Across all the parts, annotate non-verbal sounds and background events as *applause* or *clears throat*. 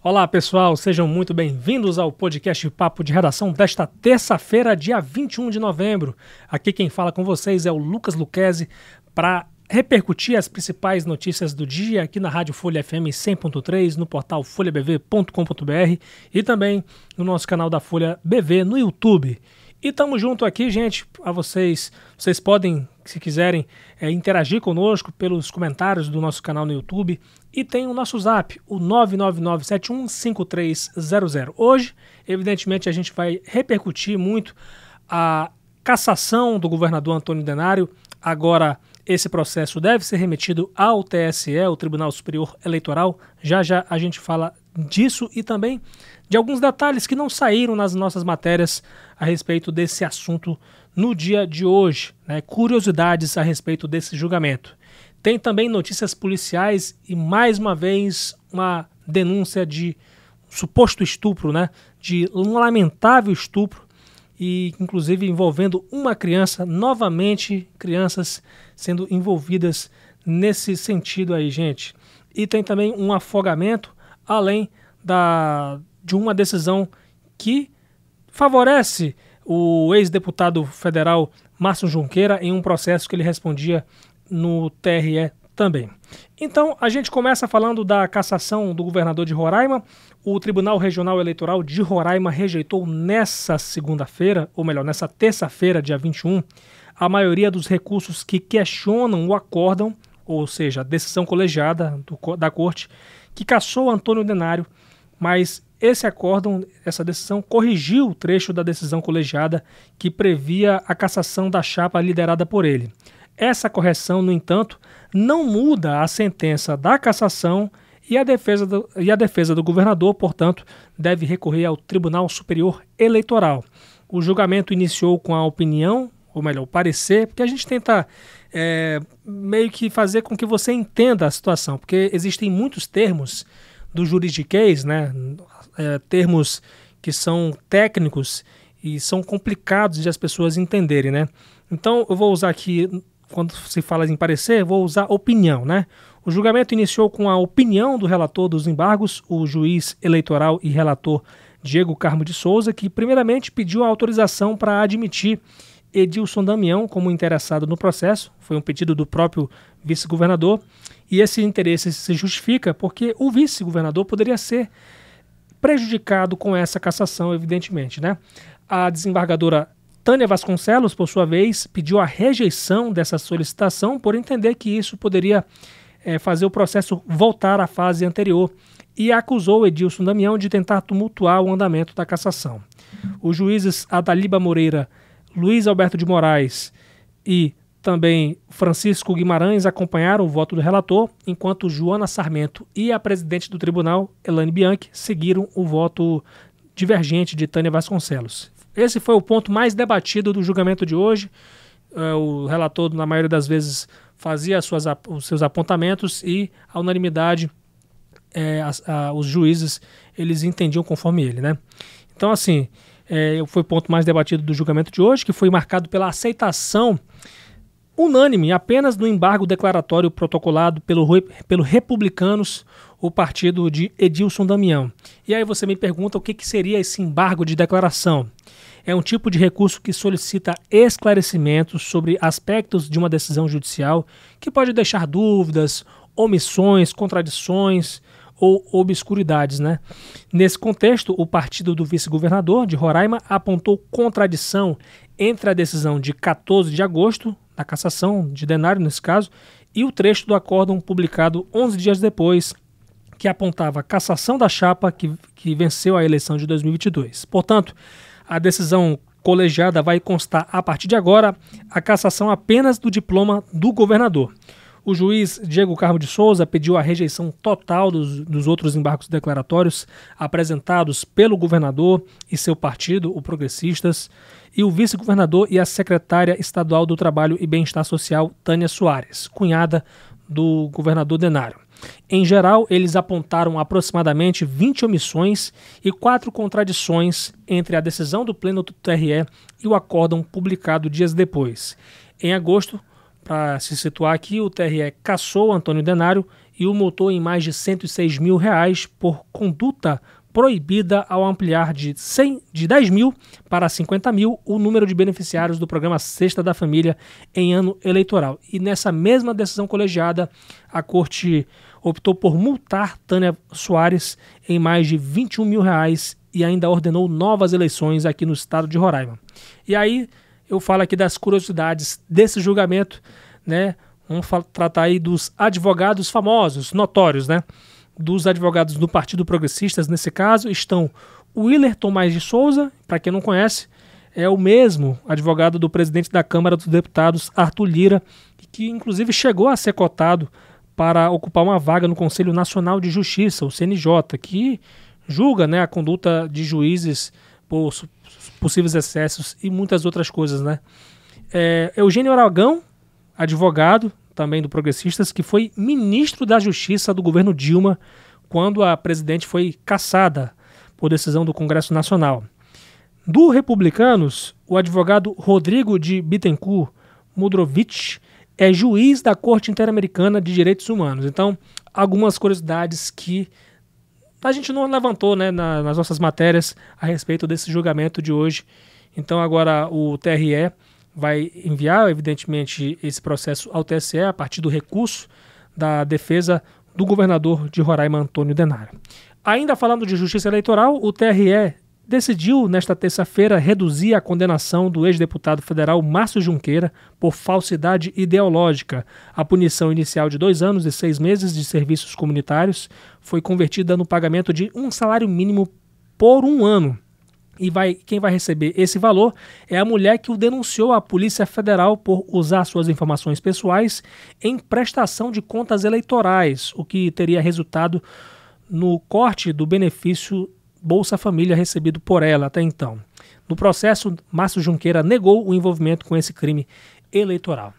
Olá pessoal, sejam muito bem-vindos ao podcast Papo de Redação desta terça-feira, dia 21 de novembro. Aqui quem fala com vocês é o Lucas Luquezzi para repercutir as principais notícias do dia aqui na Rádio Folha FM 100.3, no portal folhabv.com.br e também no nosso canal da Folha BV no YouTube. E estamos junto aqui, gente, a vocês. Vocês podem, se quiserem, é, interagir conosco pelos comentários do nosso canal no YouTube. E tem o nosso zap, o 999715300. Hoje, evidentemente, a gente vai repercutir muito a cassação do governador Antônio Denário. Agora, esse processo deve ser remetido ao TSE, o Tribunal Superior Eleitoral. Já já a gente fala disso e também de alguns detalhes que não saíram nas nossas matérias a respeito desse assunto no dia de hoje, né? curiosidades a respeito desse julgamento. Tem também notícias policiais e, mais uma vez, uma denúncia de suposto estupro, né? de um lamentável estupro, e inclusive envolvendo uma criança, novamente crianças sendo envolvidas nesse sentido aí, gente. E tem também um afogamento, além da, de uma decisão que favorece o ex-deputado federal Márcio Junqueira em um processo que ele respondia no TRE também. Então, a gente começa falando da cassação do governador de Roraima. O Tribunal Regional Eleitoral de Roraima rejeitou nessa segunda-feira, ou melhor, nessa terça-feira, dia 21, a maioria dos recursos que questionam o acórdão, ou seja, a decisão colegiada do, da corte, que cassou Antônio Denário, mas esse acórdão, essa decisão, corrigiu o trecho da decisão colegiada que previa a cassação da chapa liderada por ele. Essa correção, no entanto, não muda a sentença da cassação e a defesa do, e a defesa do governador, portanto, deve recorrer ao Tribunal Superior Eleitoral. O julgamento iniciou com a opinião, ou melhor, o parecer, porque a gente tenta é, meio que fazer com que você entenda a situação, porque existem muitos termos do juridiquês, né, é, termos que são técnicos e são complicados de as pessoas entenderem, né? Então eu vou usar aqui, quando se fala em parecer, vou usar opinião, né? O julgamento iniciou com a opinião do relator dos embargos, o juiz eleitoral e relator Diego Carmo de Souza, que primeiramente pediu a autorização para admitir Edilson Damião como interessado no processo. Foi um pedido do próprio vice-governador. E esse interesse se justifica porque o vice-governador poderia ser prejudicado com essa cassação, evidentemente. Né? A desembargadora Tânia Vasconcelos, por sua vez, pediu a rejeição dessa solicitação por entender que isso poderia é, fazer o processo voltar à fase anterior e acusou Edilson Damião de tentar tumultuar o andamento da cassação. Os juízes Adaliba Moreira, Luiz Alberto de Moraes e também Francisco Guimarães acompanharam o voto do relator, enquanto Joana Sarmento e a presidente do tribunal, Elane Bianchi, seguiram o voto divergente de Tânia Vasconcelos. Esse foi o ponto mais debatido do julgamento de hoje. É, o relator, na maioria das vezes, fazia suas, os seus apontamentos e a unanimidade, é, a, a, os juízes, eles entendiam conforme ele. Né? Então, assim, é, foi o ponto mais debatido do julgamento de hoje, que foi marcado pela aceitação unânime apenas no embargo declaratório protocolado pelo, pelo Republicanos, o partido de Edilson Damião. E aí você me pergunta o que, que seria esse embargo de declaração. É um tipo de recurso que solicita esclarecimentos sobre aspectos de uma decisão judicial que pode deixar dúvidas, omissões, contradições ou obscuridades. Né? Nesse contexto, o partido do vice-governador de Roraima apontou contradição entre a decisão de 14 de agosto da cassação de Denário, nesse caso, e o trecho do acórdão publicado 11 dias depois, que apontava a cassação da chapa que, que venceu a eleição de 2022. Portanto, a decisão colegiada vai constar, a partir de agora, a cassação apenas do diploma do governador. O juiz Diego Carmo de Souza pediu a rejeição total dos, dos outros embargos declaratórios apresentados pelo governador e seu partido, o Progressistas, e o vice-governador e a secretária estadual do Trabalho e Bem-Estar Social, Tânia Soares, cunhada do governador Denário. Em geral, eles apontaram aproximadamente 20 omissões e quatro contradições entre a decisão do Pleno do TRE e o acórdão publicado dias depois. Em agosto, para se situar aqui, o TRE cassou Antônio Denário e o multou em mais de 106 mil reais por conduta proibida ao ampliar de, 100, de 10 mil para 50 mil o número de beneficiários do programa Sexta da Família em ano eleitoral. E nessa mesma decisão colegiada, a Corte optou por multar Tânia Soares em mais de 21 mil reais e ainda ordenou novas eleições aqui no estado de Roraima. E aí eu falo aqui das curiosidades desse julgamento, né? Vamos tratar aí dos advogados famosos, notórios, né? Dos advogados do Partido Progressistas, nesse caso, estão o Willer Tomás de Souza, para quem não conhece, é o mesmo advogado do presidente da Câmara dos Deputados, Arthur Lira, que inclusive chegou a ser cotado para ocupar uma vaga no Conselho Nacional de Justiça, o CNJ, que julga né, a conduta de juízes por possíveis excessos e muitas outras coisas, né? É, Eugênio Aragão, advogado também do Progressistas, que foi ministro da Justiça do governo Dilma quando a presidente foi caçada por decisão do Congresso Nacional. Do Republicanos, o advogado Rodrigo de Bittencourt Mudrovich é juiz da Corte Interamericana de Direitos Humanos. Então, algumas curiosidades que a gente não levantou né, na, nas nossas matérias a respeito desse julgamento de hoje. Então, agora o TRE vai enviar, evidentemente, esse processo ao TSE a partir do recurso da defesa do governador de Roraima, Antônio Denário. Ainda falando de justiça eleitoral, o TRE decidiu, nesta terça-feira, reduzir a condenação do ex-deputado federal Márcio Junqueira por falsidade ideológica. A punição inicial de dois anos e seis meses de serviços comunitários foi convertida no pagamento de um salário mínimo por um ano e vai, quem vai receber esse valor é a mulher que o denunciou à Polícia Federal por usar suas informações pessoais em prestação de contas eleitorais, o que teria resultado no corte do benefício Bolsa Família recebido por ela até então. No processo, Márcio Junqueira negou o envolvimento com esse crime eleitoral.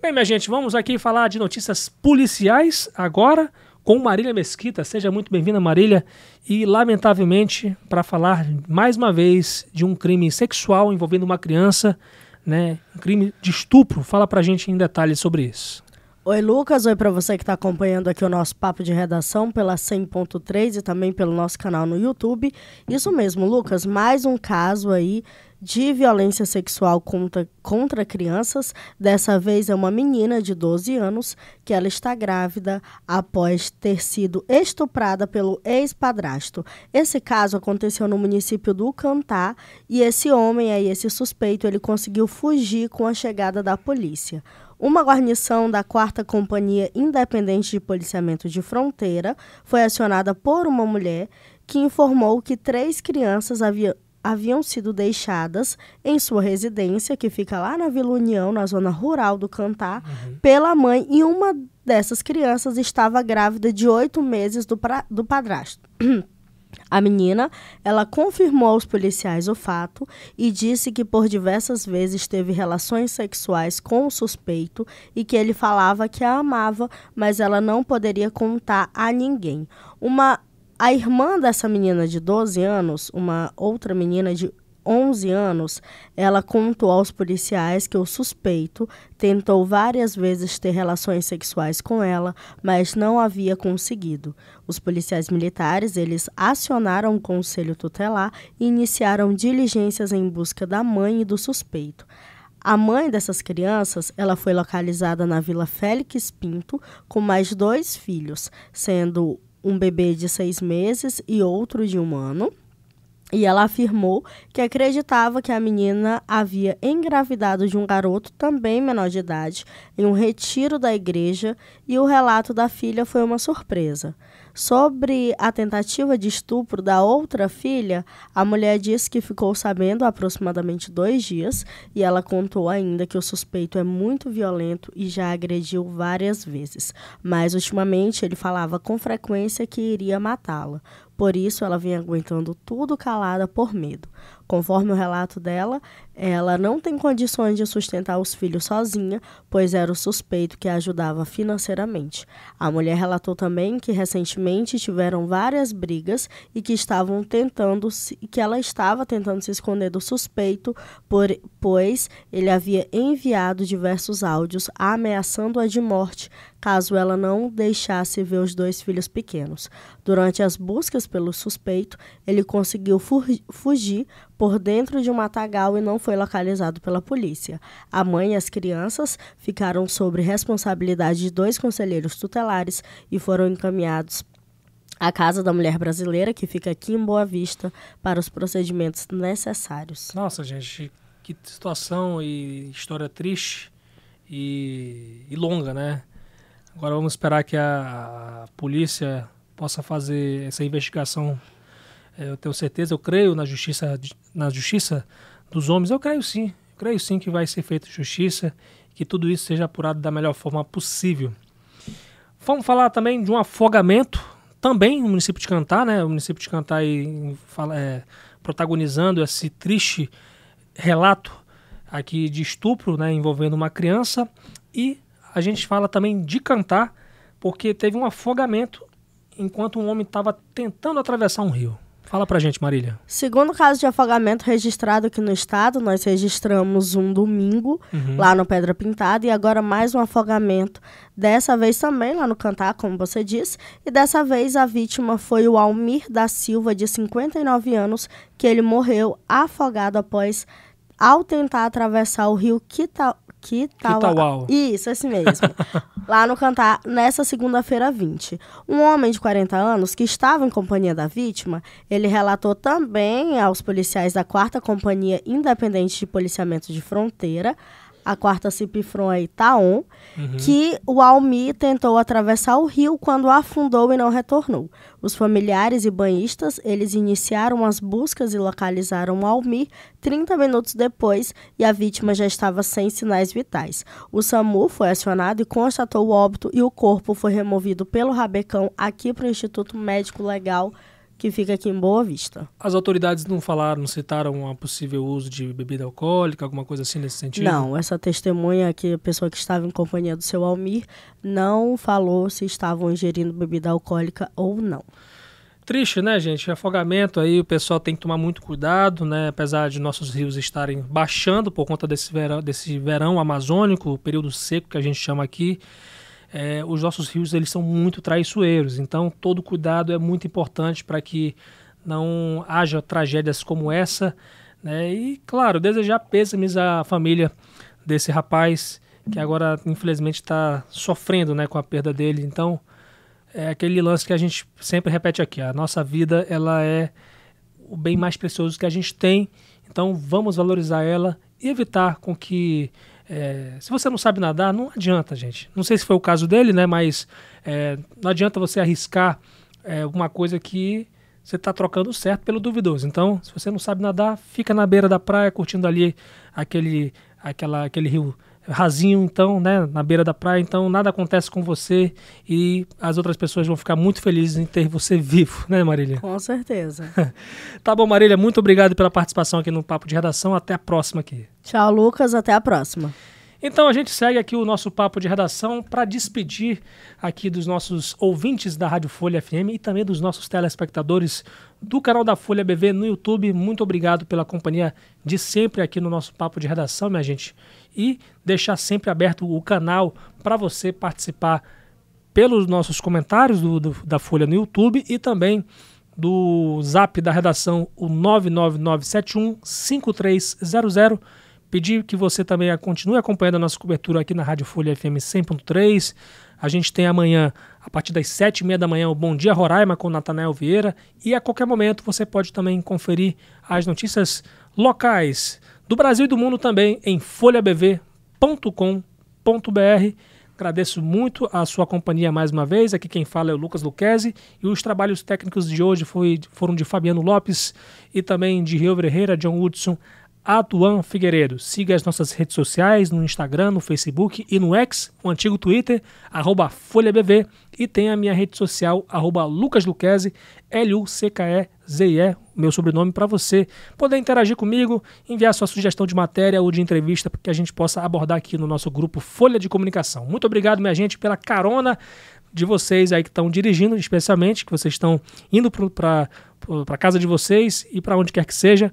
Bem, minha gente, vamos aqui falar de notícias policiais agora com Marília Mesquita. Seja muito bem-vinda, Marília. E, lamentavelmente, para falar mais uma vez de um crime sexual envolvendo uma criança, né, um crime de estupro. Fala para a gente em detalhes sobre isso. Oi, Lucas. Oi para você que está acompanhando aqui o nosso papo de redação pela 100.3 e também pelo nosso canal no YouTube. Isso mesmo, Lucas. Mais um caso aí de violência sexual contra, contra crianças. Dessa vez é uma menina de 12 anos que ela está grávida após ter sido estuprada pelo ex-padrasto. Esse caso aconteceu no município do Cantá e esse homem aí, esse suspeito, ele conseguiu fugir com a chegada da polícia. Uma guarnição da 4 Companhia Independente de Policiamento de Fronteira foi acionada por uma mulher que informou que três crianças haviam haviam sido deixadas em sua residência, que fica lá na Vila União, na zona rural do Cantar, uhum. pela mãe, e uma dessas crianças estava grávida de oito meses do, pra, do padrasto. *clears throat* A menina, ela confirmou aos policiais o fato e disse que por diversas vezes teve relações sexuais com o suspeito e que ele falava que a amava, mas ela não poderia contar a ninguém. Uma a irmã dessa menina de 12 anos, uma outra menina de 11 anos, ela contou aos policiais que o suspeito tentou várias vezes ter relações sexuais com ela, mas não havia conseguido. Os policiais militares, eles acionaram o conselho tutelar e iniciaram diligências em busca da mãe e do suspeito. A mãe dessas crianças, ela foi localizada na Vila Félix Pinto com mais dois filhos, sendo um bebê de seis meses e outro de um ano. E ela afirmou que acreditava que a menina havia engravidado de um garoto também menor de idade em um retiro da igreja e o relato da filha foi uma surpresa. Sobre a tentativa de estupro da outra filha, a mulher disse que ficou sabendo há aproximadamente dois dias e ela contou ainda que o suspeito é muito violento e já agrediu várias vezes, mas ultimamente ele falava com frequência que iria matá-la. Por isso, ela vinha aguentando tudo calada por medo. Conforme o relato dela, ela não tem condições de sustentar os filhos sozinha, pois era o suspeito que a ajudava financeiramente. A mulher relatou também que recentemente tiveram várias brigas e que estavam tentando se, que ela estava tentando se esconder do suspeito, por, pois ele havia enviado diversos áudios ameaçando-a de morte caso ela não deixasse ver os dois filhos pequenos. Durante as buscas pelo suspeito, ele conseguiu fugir por dentro de um matagal e não foi localizado pela polícia. A mãe e as crianças ficaram sob responsabilidade de dois conselheiros tutelares e foram encaminhados à Casa da Mulher Brasileira, que fica aqui em Boa Vista, para os procedimentos necessários. Nossa, gente, que situação e história triste e, e longa, né? Agora vamos esperar que a, polícia possa fazer essa investigação. É, eu tenho certeza, eu creio na justiça, na justiça dos homens. Eu creio sim, eu creio sim que vai ser feita justiça, que tudo isso seja apurado da melhor forma possível. Vamos falar também de um afogamento, também no município de Cantar, né? O município de Cantar aí, é, protagonizando esse triste relato aqui de estupro, né, envolvendo uma criança e a gente fala também de cantar, porque teve um afogamento enquanto um homem estava tentando atravessar um rio. Fala pra gente, Marília. Segundo caso de afogamento registrado aqui no estado, nós registramos um domingo uhum. lá no Pedra Pintada e agora mais um afogamento. Dessa vez também lá no Cantar, como você disse, e dessa vez a vítima foi o Almir da Silva, de 59 anos, que ele morreu afogado após ao tentar atravessar o rio Quita, Quitauá. Isso, esse mesmo. *laughs* lá no Cantar, nessa segunda-feira 20. Um homem de 40 anos que estava em companhia da vítima, ele relatou também aos policiais da 4 Companhia Independente de Policiamento de Fronteira a quarta Cipifron aí, Taon, uhum. que o Almi tentou atravessar o rio quando afundou e não retornou. Os familiares e banhistas, eles iniciaram as buscas e localizaram o Almi 30 minutos depois e a vítima já estava sem sinais vitais. O SAMU foi acionado e constatou o óbito e o corpo foi removido pelo Rabecão aqui para o Instituto Médico Legal que fica aqui em Boa Vista. As autoridades não falaram, não citaram um possível uso de bebida alcoólica, alguma coisa assim nesse sentido? Não, essa testemunha que a pessoa que estava em companhia do seu Almir não falou se estavam ingerindo bebida alcoólica ou não. Triste, né, gente? Afogamento aí, o pessoal tem que tomar muito cuidado, né? Apesar de nossos rios estarem baixando por conta desse verão, desse verão amazônico, período seco que a gente chama aqui é, os nossos rios eles são muito traiçoeiros. Então, todo cuidado é muito importante para que não haja tragédias como essa. Né? E, claro, desejar pêsames à família desse rapaz que agora, infelizmente, está sofrendo né, com a perda dele. Então, é aquele lance que a gente sempre repete aqui. A nossa vida ela é o bem mais precioso que a gente tem. Então, vamos valorizar ela e evitar com que é, se você não sabe nadar, não adianta, gente. Não sei se foi o caso dele, né? Mas é, não adianta você arriscar é, uma coisa que você está trocando certo pelo duvidoso. Então, se você não sabe nadar, fica na beira da praia curtindo ali aquele, aquela, aquele rio rasinho, então, né, na beira da praia, então nada acontece com você e as outras pessoas vão ficar muito felizes em ter você vivo, né, Marília? Com certeza. *laughs* tá bom, Marília, muito obrigado pela participação aqui no Papo de Redação. Até a próxima aqui. Tchau, Lucas, até a próxima. Então a gente segue aqui o nosso papo de redação para despedir aqui dos nossos ouvintes da Rádio Folha FM e também dos nossos telespectadores do canal da Folha BV no YouTube. Muito obrigado pela companhia de sempre aqui no nosso papo de redação, minha gente. E deixar sempre aberto o canal para você participar pelos nossos comentários do, do, da Folha no YouTube e também do zap da redação, o 99971 5300 Pedir que você também continue acompanhando a nossa cobertura aqui na Rádio Folha FM 100.3. A gente tem amanhã, a partir das sete e meia da manhã, o Bom Dia Roraima com Natanael Vieira. E a qualquer momento você pode também conferir as notícias locais do Brasil e do mundo também em folhabv.com.br. Agradeço muito a sua companhia mais uma vez. Aqui quem fala é o Lucas Luquezzi e os trabalhos técnicos de hoje foi, foram de Fabiano Lopes e também de Rio Ferreira, John Woodson, Atuan Figueiredo. Siga as nossas redes sociais no Instagram, no Facebook e no X, o antigo Twitter, arroba FolhaBV, e tem a minha rede social, arroba lucasluquezzi, L-U-C-K-E-Z-I-E, meu sobrenome, para você poder interagir comigo, enviar sua sugestão de matéria ou de entrevista para que a gente possa abordar aqui no nosso grupo Folha de Comunicação. Muito obrigado, minha gente, pela carona de vocês aí que estão dirigindo, especialmente, que vocês estão indo para casa de vocês e para onde quer que seja.